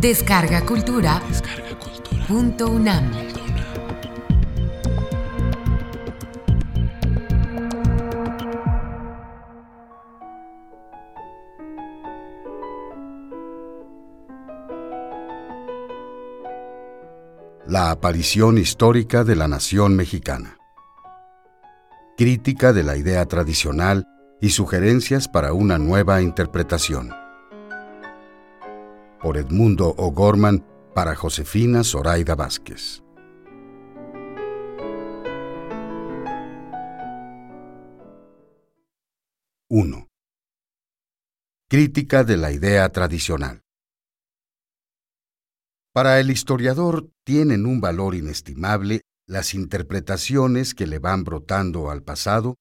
Descarga Cultura. Punto UNAM. La aparición histórica de la nación mexicana. Crítica de la idea tradicional y sugerencias para una nueva interpretación por Edmundo O'Gorman para Josefina Zoraida Vázquez. ¡1! Crítica de la idea tradicional. Para el historiador tienen un valor inestimable las interpretaciones que le van brotando al pasado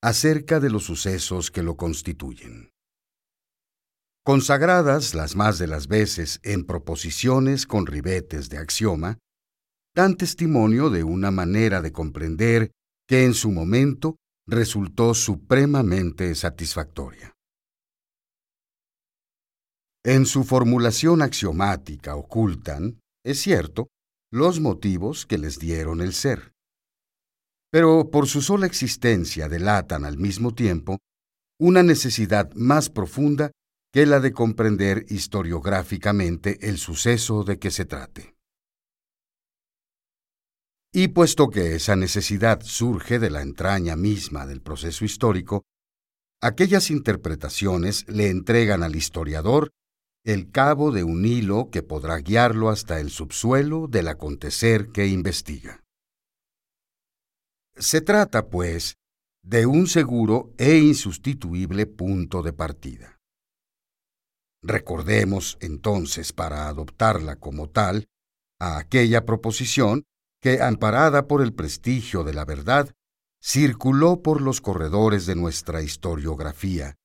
acerca de los sucesos que lo constituyen consagradas las más de las veces en proposiciones con ribetes de axioma, dan testimonio de una manera de comprender que en su momento resultó supremamente satisfactoria. En su formulación axiomática ocultan, es cierto, los motivos que les dieron el ser. Pero por su sola existencia delatan al mismo tiempo una necesidad más profunda que la de comprender historiográficamente el suceso de que se trate. Y puesto que esa necesidad surge de la entraña misma del proceso histórico, aquellas interpretaciones le entregan al historiador el cabo de un hilo que podrá guiarlo hasta el subsuelo del acontecer que investiga. Se trata, pues, de un seguro e insustituible punto de partida. Recordemos entonces, para adoptarla como tal, a aquella proposición que, amparada por el prestigio de la verdad, circuló por los corredores de nuestra historiografía,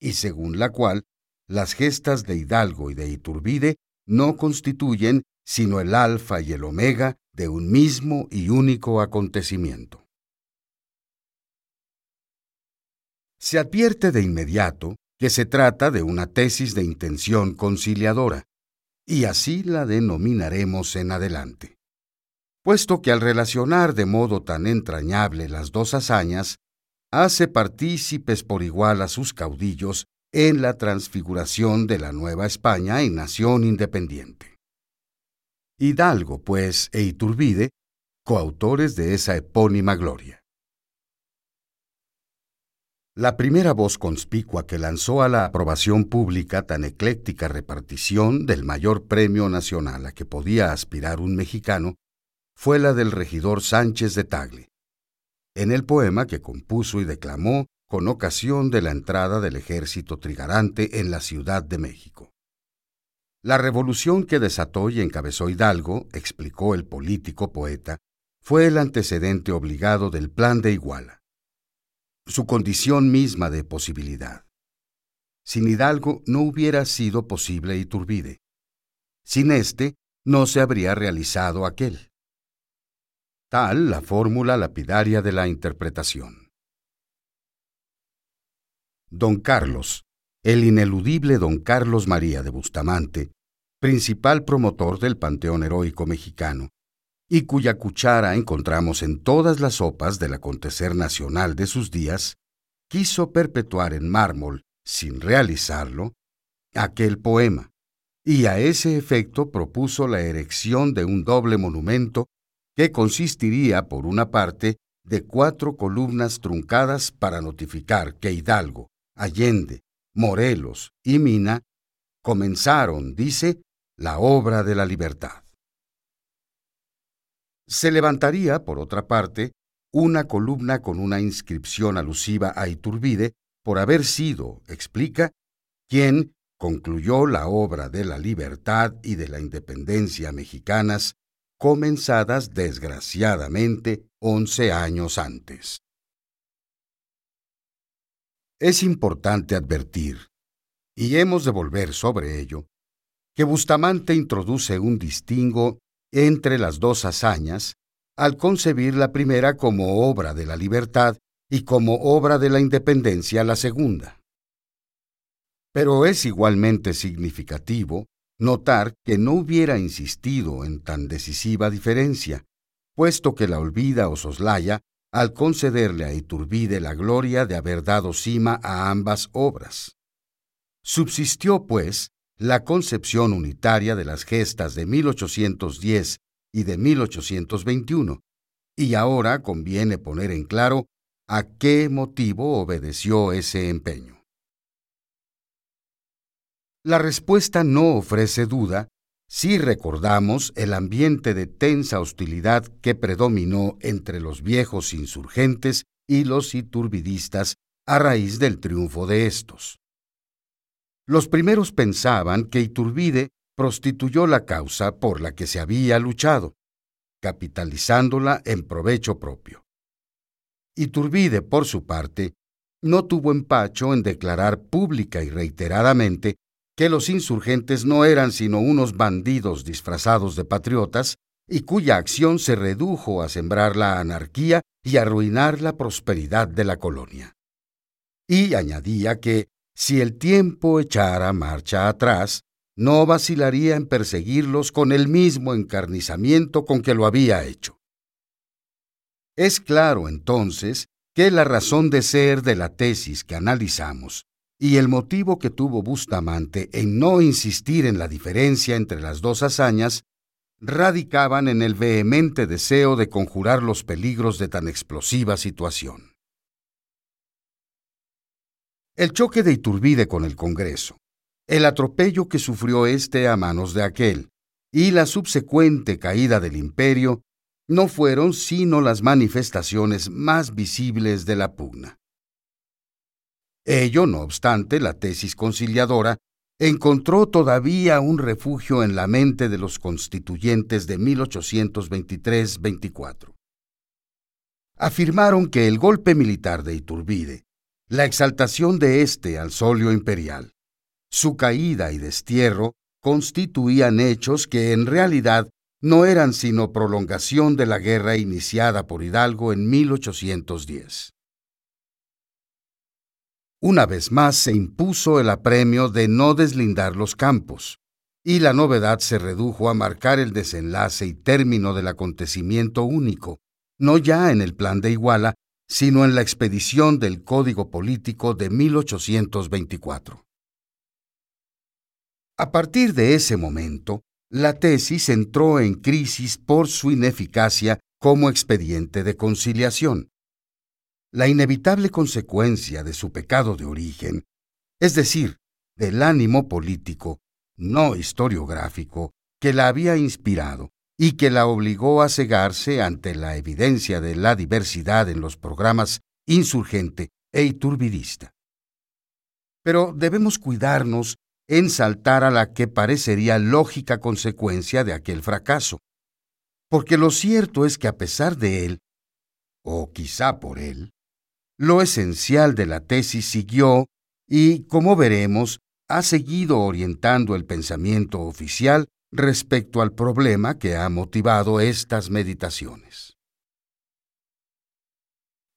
y según la cual las gestas de Hidalgo y de Iturbide no constituyen sino el alfa y el omega de un mismo y único acontecimiento. Se advierte de inmediato que se trata de una tesis de intención conciliadora, y así la denominaremos en adelante. Puesto que al relacionar de modo tan entrañable las dos hazañas, hace partícipes por igual a sus caudillos en la transfiguración de la Nueva España en nación independiente. Hidalgo, pues, e Iturbide, coautores de esa epónima gloria. La primera voz conspicua que lanzó a la aprobación pública tan ecléctica repartición del mayor premio nacional a que podía aspirar un mexicano fue la del regidor Sánchez de Tagle, en el poema que compuso y declamó con ocasión de la entrada del ejército trigarante en la Ciudad de México. La revolución que desató y encabezó Hidalgo, explicó el político poeta, fue el antecedente obligado del Plan de Iguala su condición misma de posibilidad. Sin Hidalgo no hubiera sido posible Iturbide. Sin éste no se habría realizado aquel. Tal la fórmula lapidaria de la interpretación. Don Carlos, el ineludible don Carlos María de Bustamante, principal promotor del Panteón Heroico Mexicano, y cuya cuchara encontramos en todas las sopas del acontecer nacional de sus días, quiso perpetuar en mármol, sin realizarlo, aquel poema, y a ese efecto propuso la erección de un doble monumento que consistiría, por una parte, de cuatro columnas truncadas para notificar que Hidalgo, Allende, Morelos y Mina comenzaron, dice, la obra de la libertad. Se levantaría, por otra parte, una columna con una inscripción alusiva a Iturbide por haber sido, explica, quien concluyó la obra de la libertad y de la independencia mexicanas, comenzadas desgraciadamente once años antes. Es importante advertir, y hemos de volver sobre ello, que Bustamante introduce un distingo entre las dos hazañas al concebir la primera como obra de la libertad y como obra de la independencia la segunda. Pero es igualmente significativo notar que no hubiera insistido en tan decisiva diferencia, puesto que la olvida o soslaya al concederle a Iturbide la gloria de haber dado cima a ambas obras. Subsistió, pues, la concepción unitaria de las gestas de 1810 y de 1821, y ahora conviene poner en claro a qué motivo obedeció ese empeño. La respuesta no ofrece duda si recordamos el ambiente de tensa hostilidad que predominó entre los viejos insurgentes y los iturbidistas a raíz del triunfo de estos. Los primeros pensaban que Iturbide prostituyó la causa por la que se había luchado, capitalizándola en provecho propio. Iturbide, por su parte, no tuvo empacho en declarar pública y reiteradamente que los insurgentes no eran sino unos bandidos disfrazados de patriotas y cuya acción se redujo a sembrar la anarquía y arruinar la prosperidad de la colonia. Y añadía que, si el tiempo echara marcha atrás, no vacilaría en perseguirlos con el mismo encarnizamiento con que lo había hecho. Es claro, entonces, que la razón de ser de la tesis que analizamos y el motivo que tuvo Bustamante en no insistir en la diferencia entre las dos hazañas radicaban en el vehemente deseo de conjurar los peligros de tan explosiva situación. El choque de Iturbide con el Congreso, el atropello que sufrió éste a manos de aquel y la subsecuente caída del imperio no fueron sino las manifestaciones más visibles de la pugna. Ello, no obstante, la tesis conciliadora encontró todavía un refugio en la mente de los constituyentes de 1823-24. Afirmaron que el golpe militar de Iturbide, la exaltación de éste al solio imperial, su caída y destierro constituían hechos que en realidad no eran sino prolongación de la guerra iniciada por Hidalgo en 1810 una vez más se impuso el apremio de no deslindar los campos, y la novedad se redujo a marcar el desenlace y término del acontecimiento único, no ya en el plan de Iguala, sino en la expedición del Código Político de 1824. A partir de ese momento, la tesis entró en crisis por su ineficacia como expediente de conciliación la inevitable consecuencia de su pecado de origen, es decir, del ánimo político, no historiográfico, que la había inspirado y que la obligó a cegarse ante la evidencia de la diversidad en los programas insurgente e iturbidista. Pero debemos cuidarnos en saltar a la que parecería lógica consecuencia de aquel fracaso, porque lo cierto es que a pesar de él, o quizá por él, lo esencial de la tesis siguió y, como veremos, ha seguido orientando el pensamiento oficial respecto al problema que ha motivado estas meditaciones.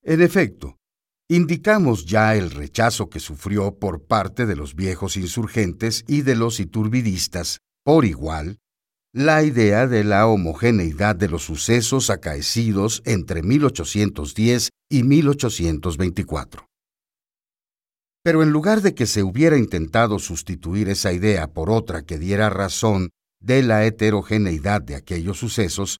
En efecto, indicamos ya el rechazo que sufrió por parte de los viejos insurgentes y de los iturbidistas, por igual, la idea de la homogeneidad de los sucesos acaecidos entre 1810 y 1824. Pero en lugar de que se hubiera intentado sustituir esa idea por otra que diera razón de la heterogeneidad de aquellos sucesos,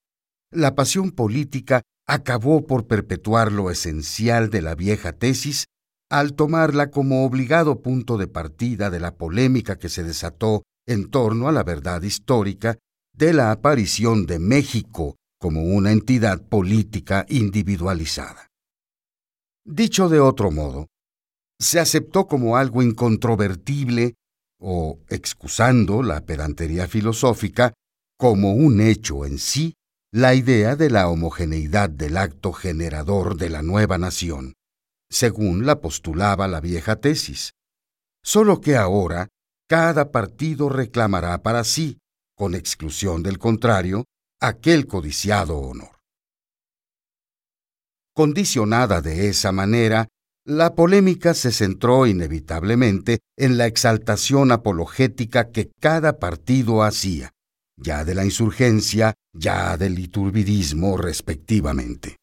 la pasión política acabó por perpetuar lo esencial de la vieja tesis al tomarla como obligado punto de partida de la polémica que se desató en torno a la verdad histórica de la aparición de México como una entidad política individualizada. Dicho de otro modo, se aceptó como algo incontrovertible o, excusando la pedantería filosófica, como un hecho en sí la idea de la homogeneidad del acto generador de la nueva nación, según la postulaba la vieja tesis. Solo que ahora cada partido reclamará para sí con exclusión del contrario, aquel codiciado honor. Condicionada de esa manera, La polémica se centró inevitablemente en la exaltación apologética que cada partido hacía, ya de la insurgencia, ya del iturbidismo respectivamente.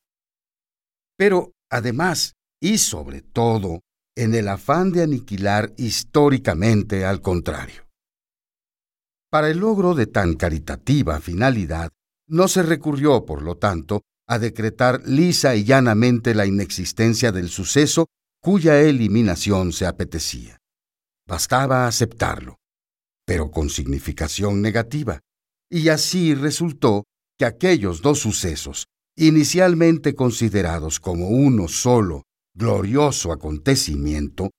Pero, además, y sobre todo, en el afán de aniquilar históricamente al contrario. Para el logro de tan caritativa finalidad, no se recurrió, por lo tanto, a decretar lisa y llanamente la inexistencia del suceso cuya eliminación se apetecía. Bastaba aceptarlo, pero con significación negativa, y así resultó que aquellos dos sucesos, inicialmente considerados como uno solo glorioso acontecimiento,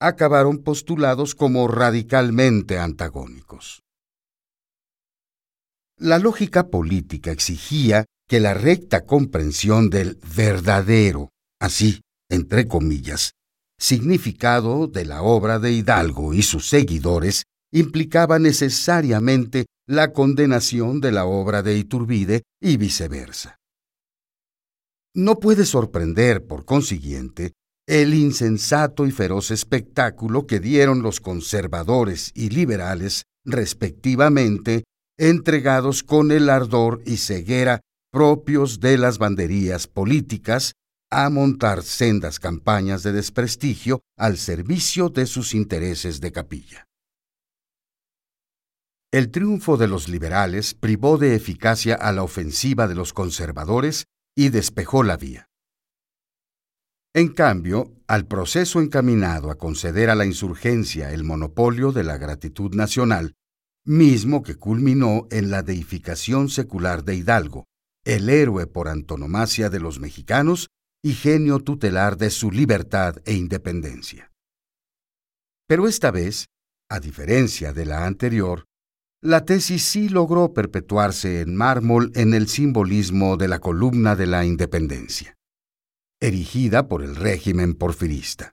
acabaron postulados como radicalmente antagónicos. La lógica política exigía que la recta comprensión del verdadero, así, entre comillas, significado de la obra de Hidalgo y sus seguidores implicaba necesariamente la condenación de la obra de Iturbide y viceversa. No puede sorprender, por consiguiente, el insensato y feroz espectáculo que dieron los conservadores y liberales, respectivamente, entregados con el ardor y ceguera propios de las banderías políticas, a montar sendas campañas de desprestigio al servicio de sus intereses de capilla. El triunfo de los liberales privó de eficacia a la ofensiva de los conservadores y despejó la vía. En cambio, al proceso encaminado a conceder a la insurgencia el monopolio de la gratitud nacional, mismo que culminó en la deificación secular de Hidalgo, el héroe por antonomasia de los mexicanos y genio tutelar de su libertad e independencia. Pero esta vez, a diferencia de la anterior, la tesis sí logró perpetuarse en mármol en el simbolismo de la columna de la independencia, erigida por el régimen porfirista.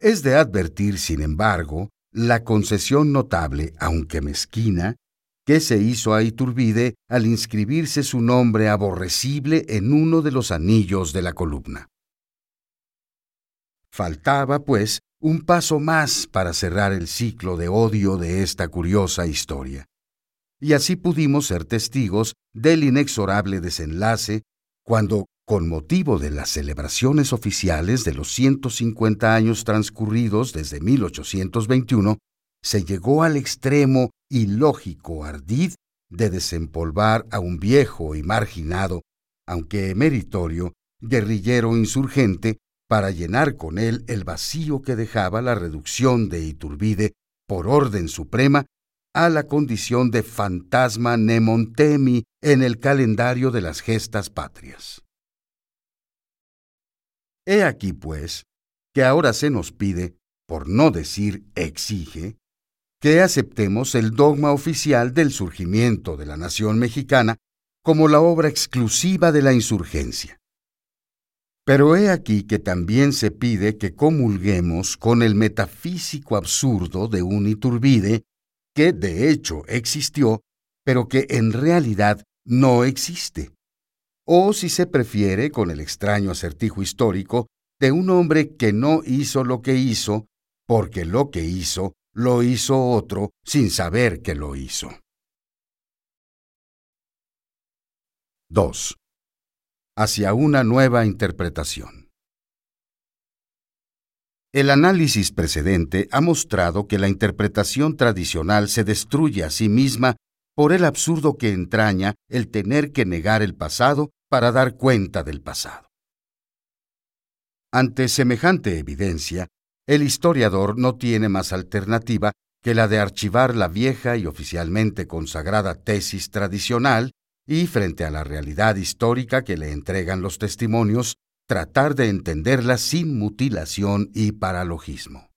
Es de advertir, sin embargo, la concesión notable, aunque mezquina, que se hizo a Iturbide al inscribirse su nombre aborrecible en uno de los anillos de la columna. Faltaba, pues, un paso más para cerrar el ciclo de odio de esta curiosa historia. Y así pudimos ser testigos del inexorable desenlace cuando, con motivo de las celebraciones oficiales de los 150 años transcurridos desde 1821, se llegó al extremo ilógico ardid de desempolvar a un viejo y marginado, aunque meritorio, guerrillero insurgente para llenar con él el vacío que dejaba la reducción de Iturbide por orden suprema a la condición de fantasma nemontemi en el calendario de las gestas patrias. He aquí, pues, que ahora se nos pide, por no decir exige, que aceptemos el dogma oficial del surgimiento de la nación mexicana como la obra exclusiva de la insurgencia. Pero he aquí que también se pide que comulguemos con el metafísico absurdo de un Iturbide que de hecho existió, pero que en realidad no existe. O si se prefiere con el extraño acertijo histórico de un hombre que no hizo lo que hizo, porque lo que hizo lo hizo otro sin saber que lo hizo. 2 hacia una nueva interpretación. El análisis precedente ha mostrado que la interpretación tradicional se destruye a sí misma por el absurdo que entraña el tener que negar el pasado para dar cuenta del pasado. Ante semejante evidencia, el historiador no tiene más alternativa que la de archivar la vieja y oficialmente consagrada tesis tradicional y frente a la realidad histórica que le entregan los testimonios, tratar de entenderla sin mutilación y paralogismo.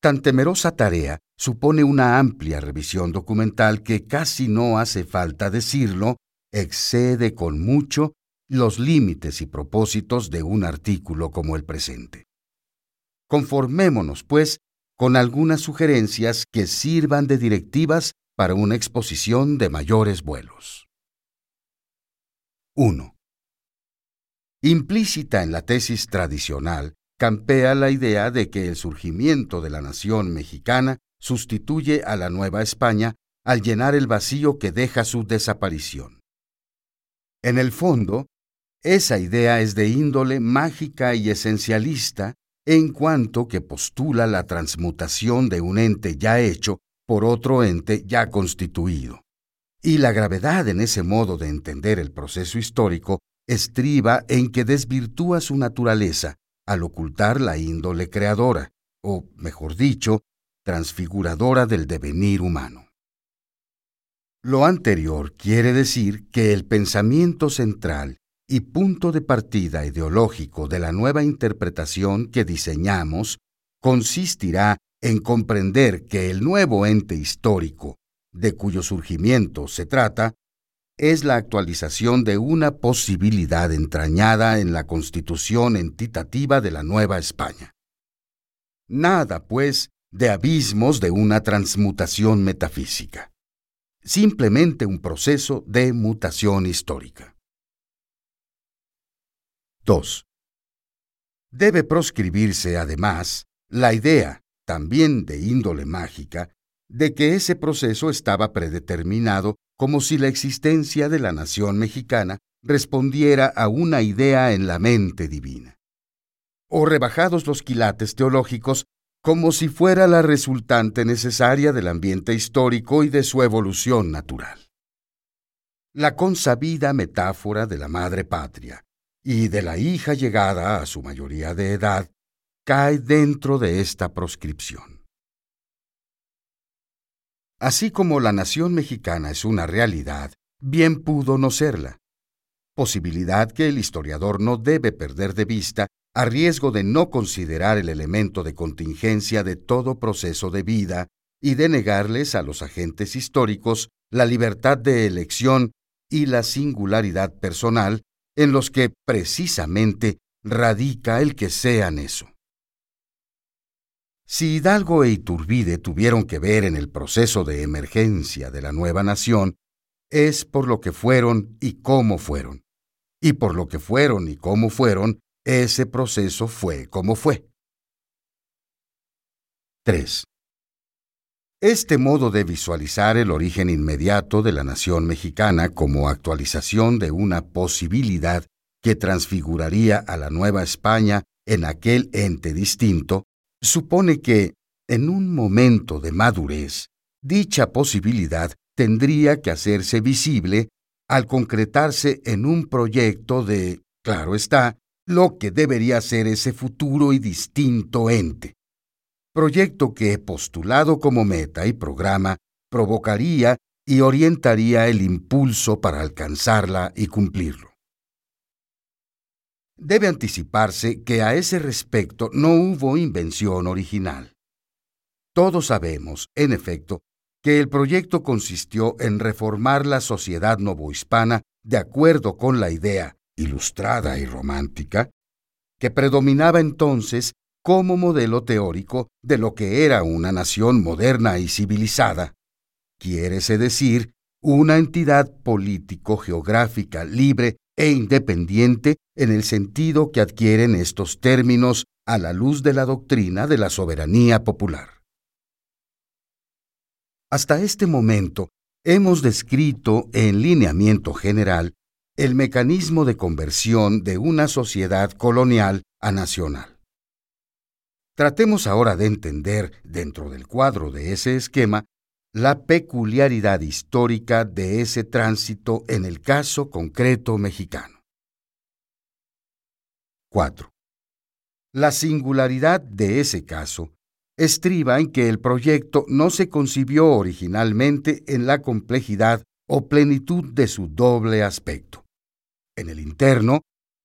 Tan temerosa tarea supone una amplia revisión documental que casi no hace falta decirlo, excede con mucho los límites y propósitos de un artículo como el presente. Conformémonos, pues, con algunas sugerencias que sirvan de directivas para una exposición de mayores vuelos. 1. Implícita en la tesis tradicional, campea la idea de que el surgimiento de la nación mexicana sustituye a la Nueva España al llenar el vacío que deja su desaparición. En el fondo, esa idea es de índole mágica y esencialista en cuanto que postula la transmutación de un ente ya hecho por otro ente ya constituido. Y la gravedad en ese modo de entender el proceso histórico estriba en que desvirtúa su naturaleza al ocultar la índole creadora, o, mejor dicho, transfiguradora del devenir humano. Lo anterior quiere decir que el pensamiento central y punto de partida ideológico de la nueva interpretación que diseñamos consistirá en comprender que el nuevo ente histórico, de cuyo surgimiento se trata, es la actualización de una posibilidad entrañada en la constitución entitativa de la Nueva España. Nada, pues, de abismos de una transmutación metafísica. Simplemente un proceso de mutación histórica. 2. Debe proscribirse, además, la idea, también de índole mágica, de que ese proceso estaba predeterminado como si la existencia de la nación mexicana respondiera a una idea en la mente divina. O rebajados los quilates teológicos como si fuera la resultante necesaria del ambiente histórico y de su evolución natural. La consabida metáfora de la madre patria y de la hija llegada a su mayoría de edad cae dentro de esta proscripción. Así como la nación mexicana es una realidad, bien pudo no serla, posibilidad que el historiador no debe perder de vista a riesgo de no considerar el elemento de contingencia de todo proceso de vida y de negarles a los agentes históricos la libertad de elección y la singularidad personal en los que precisamente radica el que sean eso. Si Hidalgo e Iturbide tuvieron que ver en el proceso de emergencia de la nueva nación, es por lo que fueron y cómo fueron. Y por lo que fueron y cómo fueron, ese proceso fue como fue. 3. Este modo de visualizar el origen inmediato de la nación mexicana como actualización de una posibilidad que transfiguraría a la Nueva España en aquel ente distinto supone que, en un momento de madurez, dicha posibilidad tendría que hacerse visible al concretarse en un proyecto de, claro está, lo que debería ser ese futuro y distinto ente. Proyecto que, postulado como meta y programa, provocaría y orientaría el impulso para alcanzarla y cumplirlo. Debe anticiparse que a ese respecto no hubo invención original. Todos sabemos, en efecto, que el proyecto consistió en reformar la sociedad novohispana de acuerdo con la idea, ilustrada y romántica, que predominaba entonces como modelo teórico de lo que era una nación moderna y civilizada. Quiérese decir, una entidad político-geográfica libre e independiente en el sentido que adquieren estos términos a la luz de la doctrina de la soberanía popular. Hasta este momento hemos descrito en lineamiento general el mecanismo de conversión de una sociedad colonial a nacional. Tratemos ahora de entender, dentro del cuadro de ese esquema, la peculiaridad histórica de ese tránsito en el caso concreto mexicano. 4. La singularidad de ese caso estriba en que el proyecto no se concibió originalmente en la complejidad o plenitud de su doble aspecto. En el interno,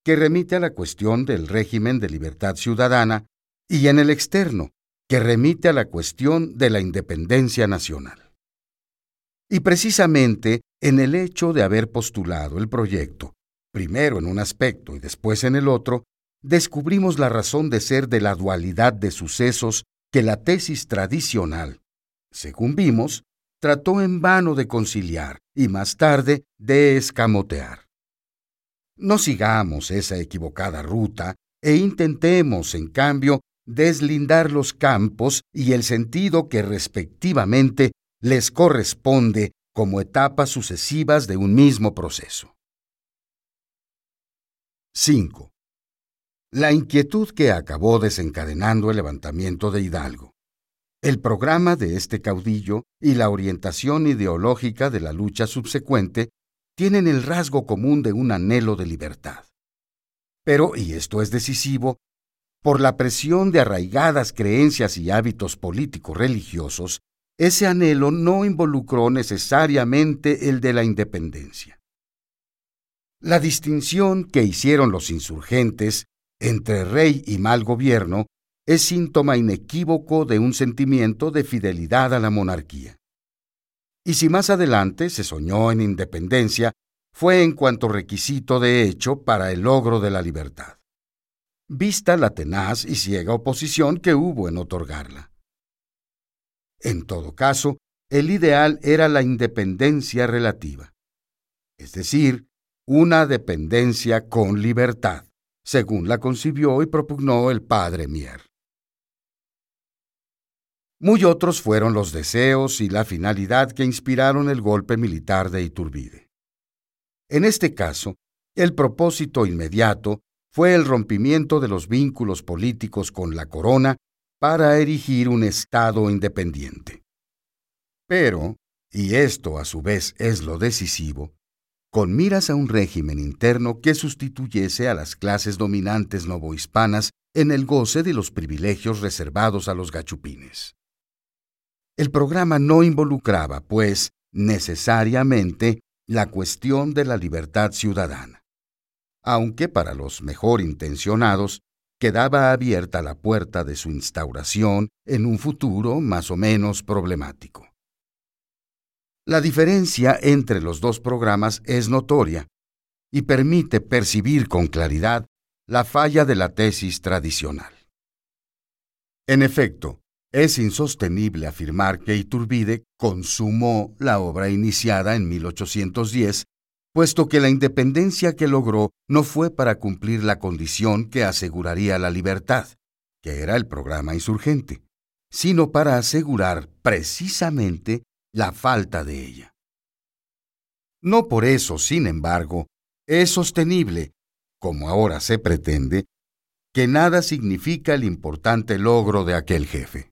que remite a la cuestión del régimen de libertad ciudadana, y en el externo, que remite a la cuestión de la independencia nacional. Y precisamente en el hecho de haber postulado el proyecto, primero en un aspecto y después en el otro, descubrimos la razón de ser de la dualidad de sucesos que la tesis tradicional, según vimos, trató en vano de conciliar y más tarde de escamotear. No sigamos esa equivocada ruta e intentemos, en cambio, deslindar los campos y el sentido que respectivamente les corresponde como etapas sucesivas de un mismo proceso. 5. La inquietud que acabó desencadenando el levantamiento de Hidalgo, el programa de este caudillo y la orientación ideológica de la lucha subsecuente tienen el rasgo común de un anhelo de libertad. Pero, y esto es decisivo, por la presión de arraigadas creencias y hábitos políticos religiosos, ese anhelo no involucró necesariamente el de la independencia. La distinción que hicieron los insurgentes entre rey y mal gobierno es síntoma inequívoco de un sentimiento de fidelidad a la monarquía. Y si más adelante se soñó en independencia, fue en cuanto requisito de hecho para el logro de la libertad, vista la tenaz y ciega oposición que hubo en otorgarla. En todo caso, el ideal era la independencia relativa, es decir, una dependencia con libertad, según la concibió y propugnó el padre Mier. Muy otros fueron los deseos y la finalidad que inspiraron el golpe militar de Iturbide. En este caso, el propósito inmediato fue el rompimiento de los vínculos políticos con la corona para erigir un Estado independiente. Pero, y esto a su vez es lo decisivo, con miras a un régimen interno que sustituyese a las clases dominantes novohispanas en el goce de los privilegios reservados a los gachupines. El programa no involucraba, pues, necesariamente la cuestión de la libertad ciudadana, aunque para los mejor intencionados quedaba abierta la puerta de su instauración en un futuro más o menos problemático. La diferencia entre los dos programas es notoria y permite percibir con claridad la falla de la tesis tradicional. En efecto, es insostenible afirmar que Iturbide consumó la obra iniciada en 1810 puesto que la independencia que logró no fue para cumplir la condición que aseguraría la libertad, que era el programa insurgente, sino para asegurar precisamente la falta de ella. No por eso, sin embargo, es sostenible, como ahora se pretende, que nada significa el importante logro de aquel jefe.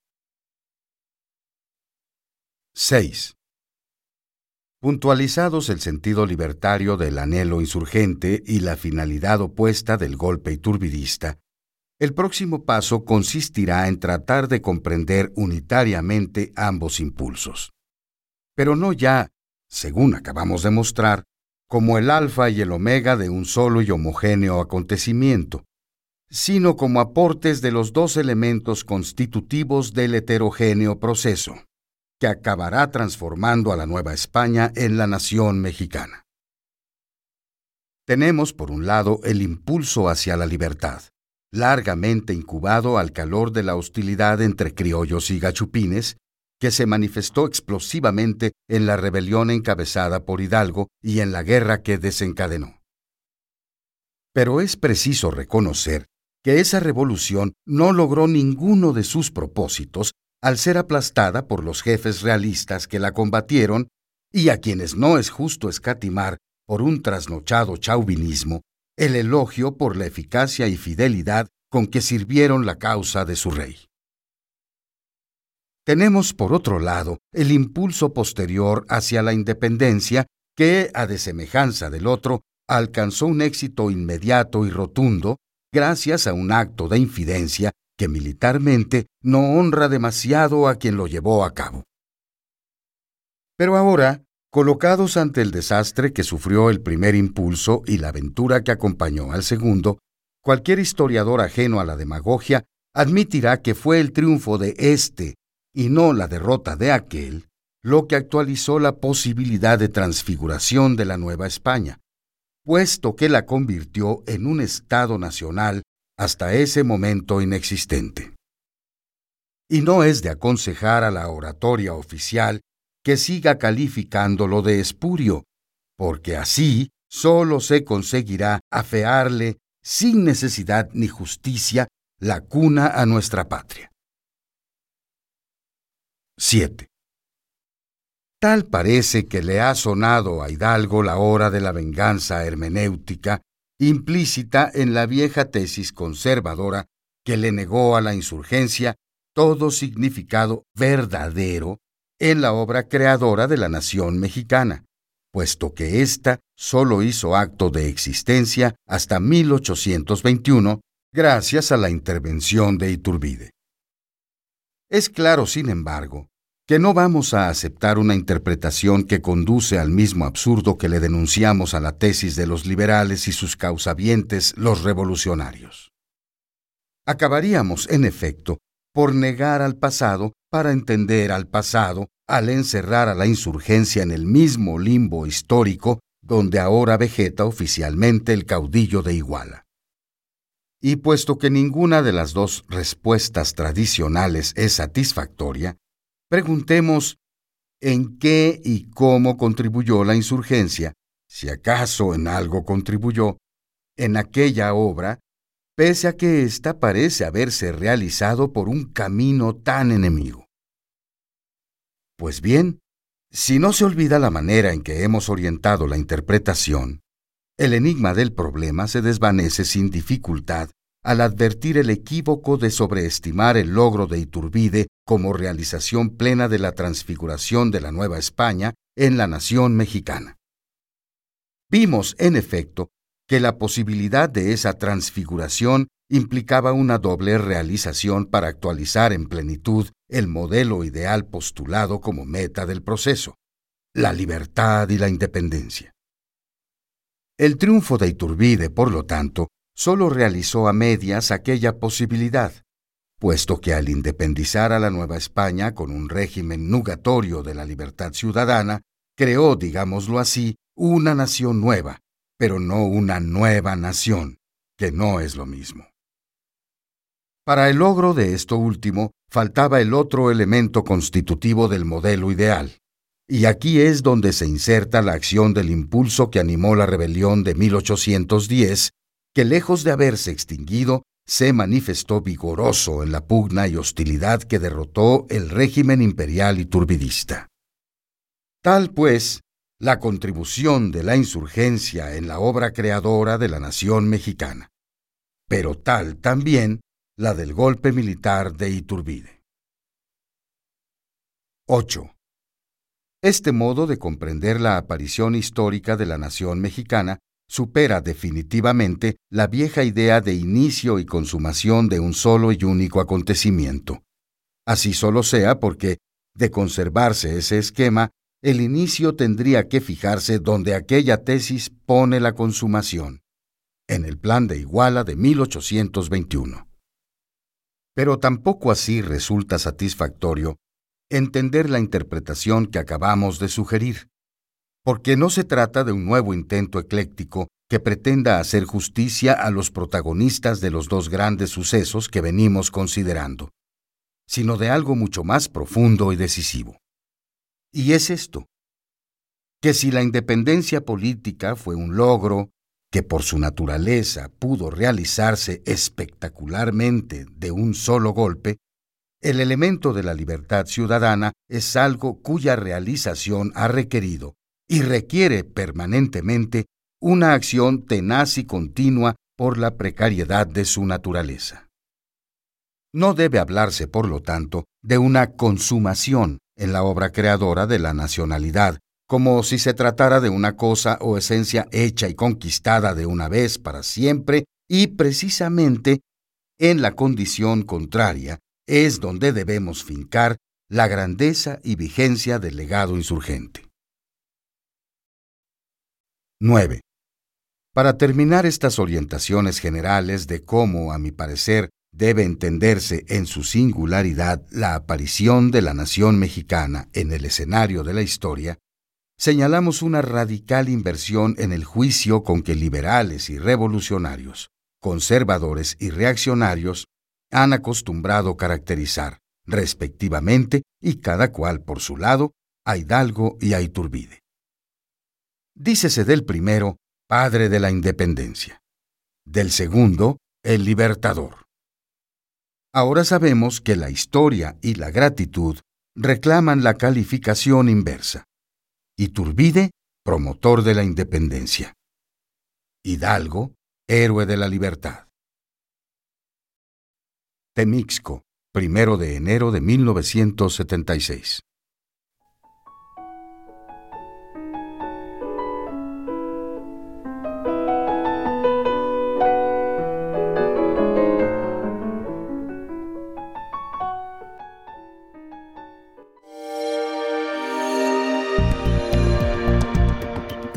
6. Puntualizados el sentido libertario del anhelo insurgente y la finalidad opuesta del golpe iturbidista, el próximo paso consistirá en tratar de comprender unitariamente ambos impulsos. Pero no ya, según acabamos de mostrar, como el alfa y el omega de un solo y homogéneo acontecimiento, sino como aportes de los dos elementos constitutivos del heterogéneo proceso que acabará transformando a la Nueva España en la nación mexicana. Tenemos, por un lado, el impulso hacia la libertad, largamente incubado al calor de la hostilidad entre criollos y gachupines, que se manifestó explosivamente en la rebelión encabezada por Hidalgo y en la guerra que desencadenó. Pero es preciso reconocer que esa revolución no logró ninguno de sus propósitos al ser aplastada por los jefes realistas que la combatieron y a quienes no es justo escatimar por un trasnochado chauvinismo el elogio por la eficacia y fidelidad con que sirvieron la causa de su rey. Tenemos, por otro lado, el impulso posterior hacia la independencia que, a desemejanza del otro, alcanzó un éxito inmediato y rotundo gracias a un acto de infidencia que militarmente no honra demasiado a quien lo llevó a cabo. Pero ahora, colocados ante el desastre que sufrió el primer impulso y la aventura que acompañó al segundo, cualquier historiador ajeno a la demagogia admitirá que fue el triunfo de éste y no la derrota de aquel lo que actualizó la posibilidad de transfiguración de la Nueva España, puesto que la convirtió en un Estado nacional hasta ese momento inexistente. Y no es de aconsejar a la oratoria oficial que siga calificándolo de espurio, porque así solo se conseguirá afearle, sin necesidad ni justicia, la cuna a nuestra patria. 7. Tal parece que le ha sonado a Hidalgo la hora de la venganza hermenéutica implícita en la vieja tesis conservadora que le negó a la insurgencia todo significado verdadero en la obra creadora de la nación mexicana, puesto que ésta solo hizo acto de existencia hasta 1821 gracias a la intervención de Iturbide. Es claro, sin embargo, que no vamos a aceptar una interpretación que conduce al mismo absurdo que le denunciamos a la tesis de los liberales y sus causavientes, los revolucionarios. Acabaríamos, en efecto, por negar al pasado para entender al pasado al encerrar a la insurgencia en el mismo limbo histórico donde ahora vegeta oficialmente el caudillo de Iguala. Y puesto que ninguna de las dos respuestas tradicionales es satisfactoria, preguntemos en qué y cómo contribuyó la insurgencia, si acaso en algo contribuyó, en aquella obra, pese a que ésta parece haberse realizado por un camino tan enemigo. Pues bien, si no se olvida la manera en que hemos orientado la interpretación, el enigma del problema se desvanece sin dificultad al advertir el equívoco de sobreestimar el logro de Iturbide como realización plena de la transfiguración de la Nueva España en la nación mexicana. Vimos, en efecto, que la posibilidad de esa transfiguración implicaba una doble realización para actualizar en plenitud el modelo ideal postulado como meta del proceso, la libertad y la independencia. El triunfo de Iturbide, por lo tanto, solo realizó a medias aquella posibilidad, puesto que al independizar a la Nueva España con un régimen nugatorio de la libertad ciudadana, creó, digámoslo así, una nación nueva, pero no una nueva nación, que no es lo mismo. Para el logro de esto último, faltaba el otro elemento constitutivo del modelo ideal, y aquí es donde se inserta la acción del impulso que animó la rebelión de 1810 que lejos de haberse extinguido, se manifestó vigoroso en la pugna y hostilidad que derrotó el régimen imperial y turbidista. Tal, pues, la contribución de la insurgencia en la obra creadora de la nación mexicana, pero tal también la del golpe militar de Iturbide. 8. Este modo de comprender la aparición histórica de la nación mexicana supera definitivamente la vieja idea de inicio y consumación de un solo y único acontecimiento. Así solo sea porque, de conservarse ese esquema, el inicio tendría que fijarse donde aquella tesis pone la consumación, en el plan de Iguala de 1821. Pero tampoco así resulta satisfactorio entender la interpretación que acabamos de sugerir porque no se trata de un nuevo intento ecléctico que pretenda hacer justicia a los protagonistas de los dos grandes sucesos que venimos considerando, sino de algo mucho más profundo y decisivo. Y es esto, que si la independencia política fue un logro que por su naturaleza pudo realizarse espectacularmente de un solo golpe, el elemento de la libertad ciudadana es algo cuya realización ha requerido y requiere permanentemente una acción tenaz y continua por la precariedad de su naturaleza. No debe hablarse, por lo tanto, de una consumación en la obra creadora de la nacionalidad, como si se tratara de una cosa o esencia hecha y conquistada de una vez para siempre, y precisamente en la condición contraria es donde debemos fincar la grandeza y vigencia del legado insurgente. 9. Para terminar estas orientaciones generales de cómo, a mi parecer, debe entenderse en su singularidad la aparición de la nación mexicana en el escenario de la historia, señalamos una radical inversión en el juicio con que liberales y revolucionarios, conservadores y reaccionarios han acostumbrado caracterizar, respectivamente, y cada cual por su lado, a Hidalgo y a Iturbide. Dícese del primero padre de la independencia. Del segundo, el libertador. Ahora sabemos que la historia y la gratitud reclaman la calificación inversa. Iturbide, promotor de la independencia. Hidalgo, héroe de la libertad. Temixco, primero de enero de 1976.